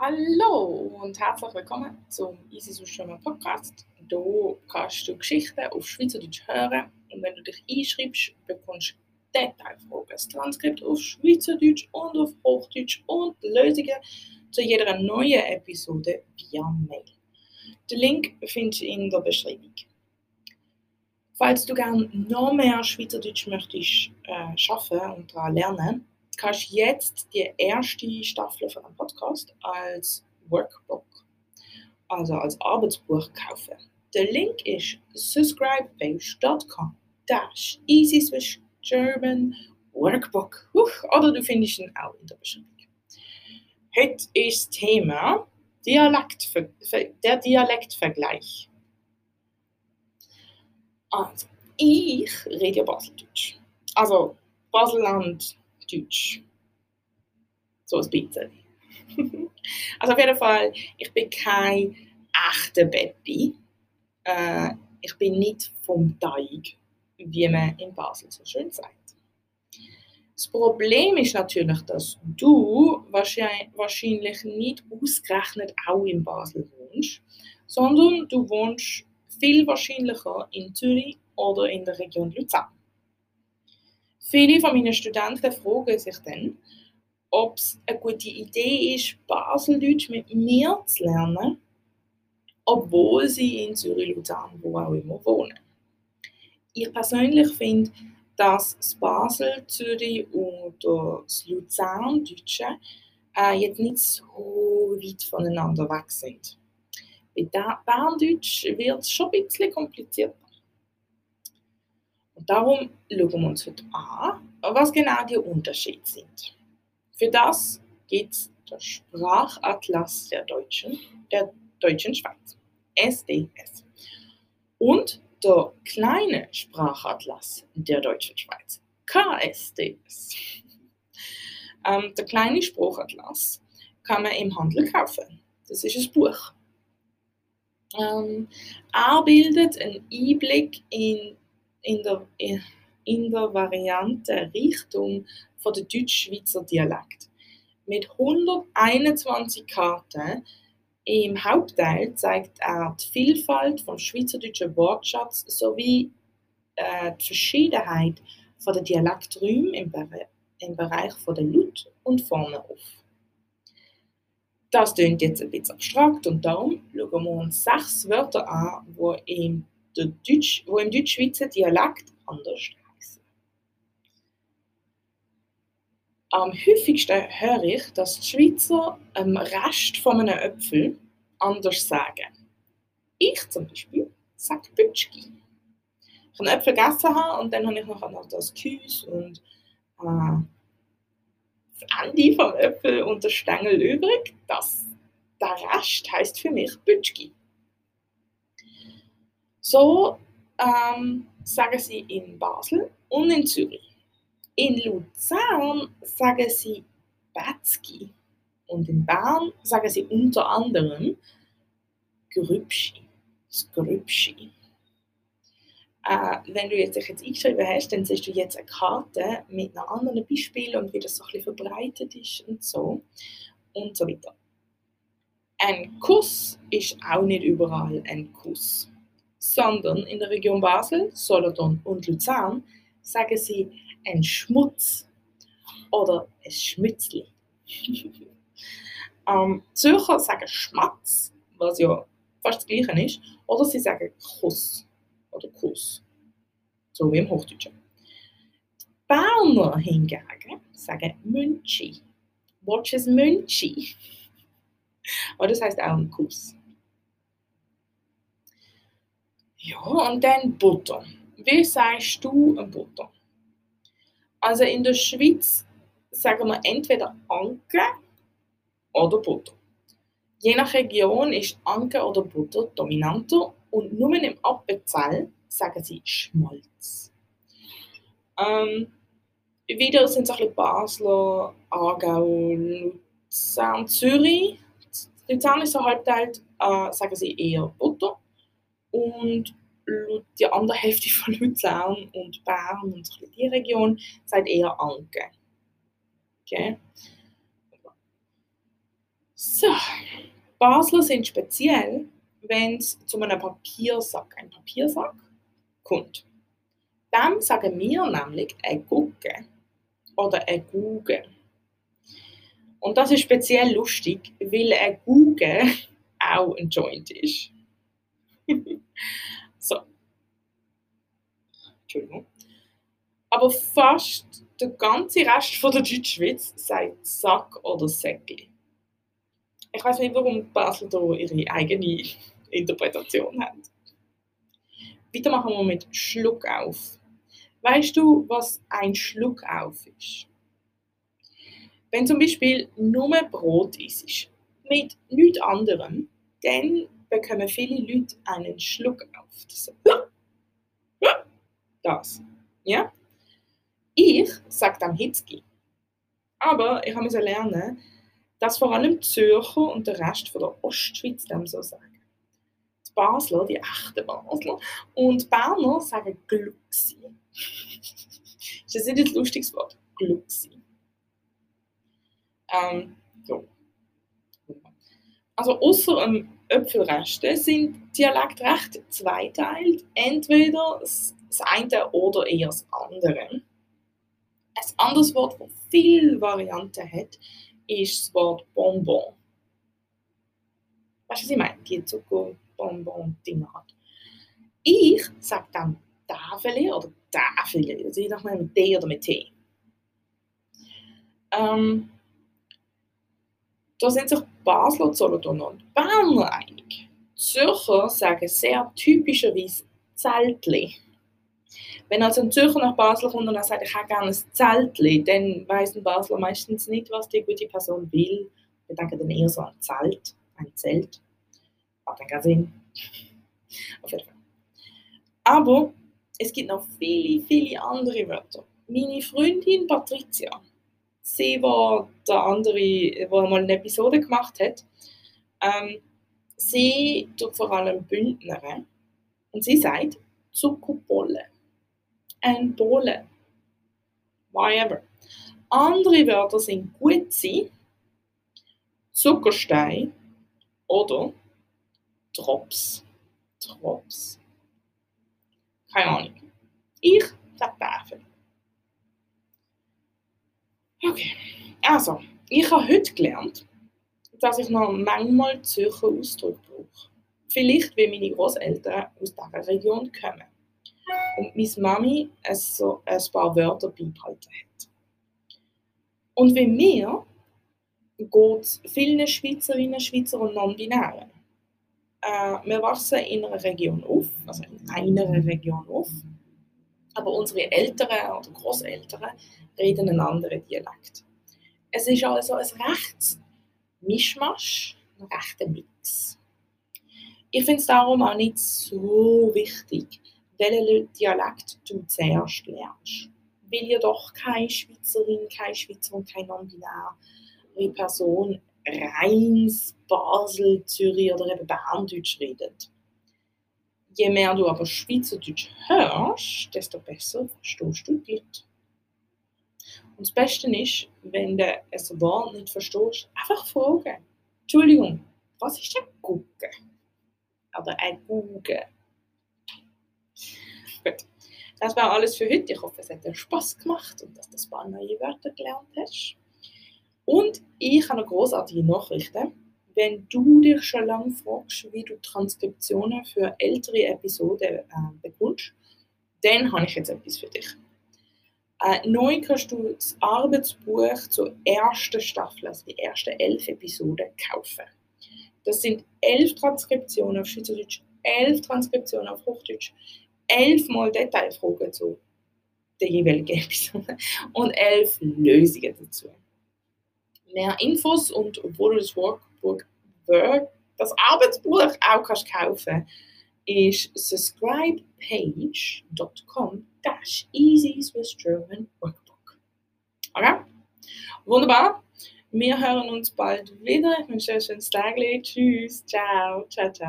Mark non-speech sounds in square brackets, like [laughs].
Hallo und herzlich willkommen zum Easy Social Podcast. Hier kannst du Geschichten auf Schweizerdeutsch hören und wenn du dich einschreibst, bekommst du Detailfragen, das Transkript auf Schweizerdeutsch und auf Hochdeutsch und Lösungen zu jeder neuen Episode via Mail. Den Link findest du in der Beschreibung. Falls du gerne noch mehr Schweizerdeutsch möchtest äh, schaffen und daran lernen, kannst jetzt die erste Staffel von einem Podcast als Workbook, also als Arbeitsbuch kaufen. Der Link ist subscribepage.com dash easy Swiss German Workbook. Oder du findest ihn auch in der Beschreibung. Heute ist das Thema Dialekt, der Dialektvergleich. Also, ich rede ja Baseldeutsch. Also Baselland Deutsch. So ein bisschen. [laughs] also auf jeden Fall, ich bin kein echter Beppi. Äh, ich bin nicht vom Teig, wie man in Basel so schön sagt. Das Problem ist natürlich, dass du wahrscheinlich nicht ausgerechnet auch in Basel wohnst, sondern du wohnst viel wahrscheinlicher in Zürich oder in der Region Luzern. Viele von meinen Studenten fragen sich dann, ob es eine gute Idee ist, Baseldeutsch mit mir zu lernen, obwohl sie in Zürich, Luzern, wo auch immer wohnen. Ich persönlich finde, dass das Basel, Zürich und das Luzerndeutsche äh, jetzt nicht so weit voneinander weg sind. Bei Berndeutsch wird es schon ein bisschen komplizierter. Darum schauen wir uns heute an, was genau die Unterschiede sind. Für das gibt es der Sprachatlas der Deutschen, der Deutschen Schweiz, SDS. Und der kleine Sprachatlas der Deutschen Schweiz, KSDS. Ähm, der kleine Sprachatlas kann man im Handel kaufen. Das ist ein Buch. Ähm, er bildet einen Einblick in in der, in der Variante Richtung von der Deutsch-Schweizer Dialekt. Mit 121 Karten im Hauptteil zeigt er die Vielfalt vom schweizerdeutschen Wortschatz sowie äh, die Verschiedenheit von der Dialekträume im, im Bereich von der Laut und Formen auf. Das klingt jetzt ein bisschen abstrakt und darum schauen wir uns sechs Wörter an, die im der Deutsch, wo im Deutschschweizer Dialekt anders heißen. Am häufigsten höre ich, dass die Schweizer am Rest von einem Äpfel anders sagen. Ich zum Beispiel sage Bütschki. Ich habe einen Äpfel gegessen habe und dann habe ich noch das Küs und äh, das Ende vom Äpfel und der Stängel übrig. Das, der Rest heißt für mich Bütschki. So ähm, sagen sie in Basel und in Zürich. In Luzern sagen sie Batzki und in Bern sagen sie unter anderem Grübschi. Grübschi. Äh, wenn du jetzt dich jetzt eingeschrieben hast, dann siehst du jetzt eine Karte mit einem anderen Beispiel und wie das so ein bisschen verbreitet ist und so und so weiter. Ein Kuss ist auch nicht überall ein Kuss sondern in der Region Basel, Solothurn und Luzern sagen sie ein Schmutz oder ein Schmützli. [laughs] ähm, Zürcher sagen Schmatz, was ja fast das Gleiche ist, oder sie sagen Kuss oder Kuss, so wie im Hochdeutschen. Berner hingegen sagen Münchi. Watches Münchi. [laughs] Aber das heißt auch ein Kuss. Ja, und dann Butter. Wie sagst du Butter? Also in der Schweiz sagen wir entweder Anke oder Butter. Je nach Region ist Anke oder Butter dominanter und nur im Appenzell sagen sie Schmalz. Ähm, wieder sind es ein bisschen Basler, Aargau, Luzern, Zürich. Luzern ist so halbteilt, äh, sagen sie eher Butter und die andere Hälfte von Luzern und Bern und so die Region sagt eher Anke. Okay? So, Basler sind speziell, wenn es zu einem Papiersack, ein Papiersack, kommt. Dem sagen wir nämlich ein Gucke oder ein Guge. Und das ist speziell lustig, weil ein Guge [laughs] auch ein Joint ist. [laughs] so. Entschuldigung. Aber fast der ganze Rest von der Deutschschweiz sagt Sack oder Säckli. Ich weiß nicht, warum Basel da ihre eigene Interpretation hat. Weiter machen wir mit Schluck auf. Weißt du, was ein Schluck auf ist? Wenn zum Beispiel nur Brot ist, mit nichts anderem, dann bekommen viele Leute einen Schluck auf. Das. das. Ja? Ich sage dann Hitzki. Aber ich musste lernen, dass vor allem Zürcher und der Rest von der Ostschweiz dem so sagen. Die Basler, die echten Basler, und Berner sagen Glucksi. [laughs] das ist nicht ein lustiges Wort. Glucksi. Ähm, so. Also außer dem Äpfelresten sind Dialekt recht zweiteilt. Entweder das eine oder eher das andere. Ein anderes Wort, das viele Varianten hat, ist das Wort Bonbon. Weißt du, was ich meine? Die Zuckerbonbon-Dinger hat. Ich sage dann Tafel oder Tafel, also je nachdem mit D oder mit T. Ähm, da sind sich Basler, Solothurner und Berner einig. Zürcher sagen sehr typischerweise Zeltli. Wenn also ein Zürcher nach Basel kommt und er sagt, ich hätte gerne ein Zeltli, dann weiss ein Basler meistens nicht, was die gute Person will. Wir denken dann eher so an Zelt, ein Zelt. Hat dann keinen Sinn. [laughs] Auf jeden Fall. Aber es gibt noch viele, viele andere Wörter. Meine Freundin Patricia, sie war der andere, der mal eine Episode gemacht hat, ähm, sie tut vor allem Bündner und sie sagt Zuckerbolle ein Bohle. Whatever. Andere Wörter sind Gutzi, Zuckerstein oder Drops. Drops. Keine Ahnung. Ich sage Tafel. Okay, also, ich habe heute gelernt, dass ich noch manchmal Zürcher Ausdrücke brauche. Vielleicht, weil meine Großeltern aus dieser Region kommen und meine Mami so ein paar Wörter beibehalten hat. Und wie mir geht es vielen Schweizerinnen, Schweizer und Non-Binären. Äh, wir wachsen in einer Region auf, also in einer Region auf, aber unsere Eltern oder Großeltern reden einen anderen Dialekt. Es ist also ein rechtes Mischmasch, ein rechter Mix. Ich finde es darum auch nicht so wichtig, welchen Dialekt du zuerst lernst. Weil ja doch keine Schweizerin, kein Schweizer und keine non-binäre Person reins Basel, Zürich oder eben Berndeutsch redet. Je mehr du aber Schweizerdeutsch hörst, desto besser verstehst du die Leute. Und das Beste ist, wenn du ein Wort nicht verstehst, einfach fragen. Entschuldigung, was ist denn Gucke? Oder ein Guge? Gut. Das war alles für heute. Ich hoffe, es hat dir Spaß gemacht und dass du ein paar neue Wörter gelernt hast. Und ich habe noch großartige Nachrichten. Wenn du dich schon lange fragst, wie du Transkriptionen für ältere Episoden äh, bekommst, dann habe ich jetzt etwas für dich. Äh, neu kannst du das Arbeitsbuch zur ersten Staffel, also die ersten elf Episoden, kaufen. Das sind elf Transkriptionen auf Schweizerdeutsch, elf Transkriptionen auf Hochdeutsch, elfmal Detailfragen zu der jeweiligen Episode und elf Lösungen dazu. Mehr Infos und wo du das Workbook, das Arbeitsbuch auch kannst kaufen ist subscribepage.com dash easy Swiss German Workbook. Okay? Wunderbar. Wir hören uns bald wieder. Ich wünsche euch ein schönes Tag. Tschüss. Ciao. Ciao, ciao.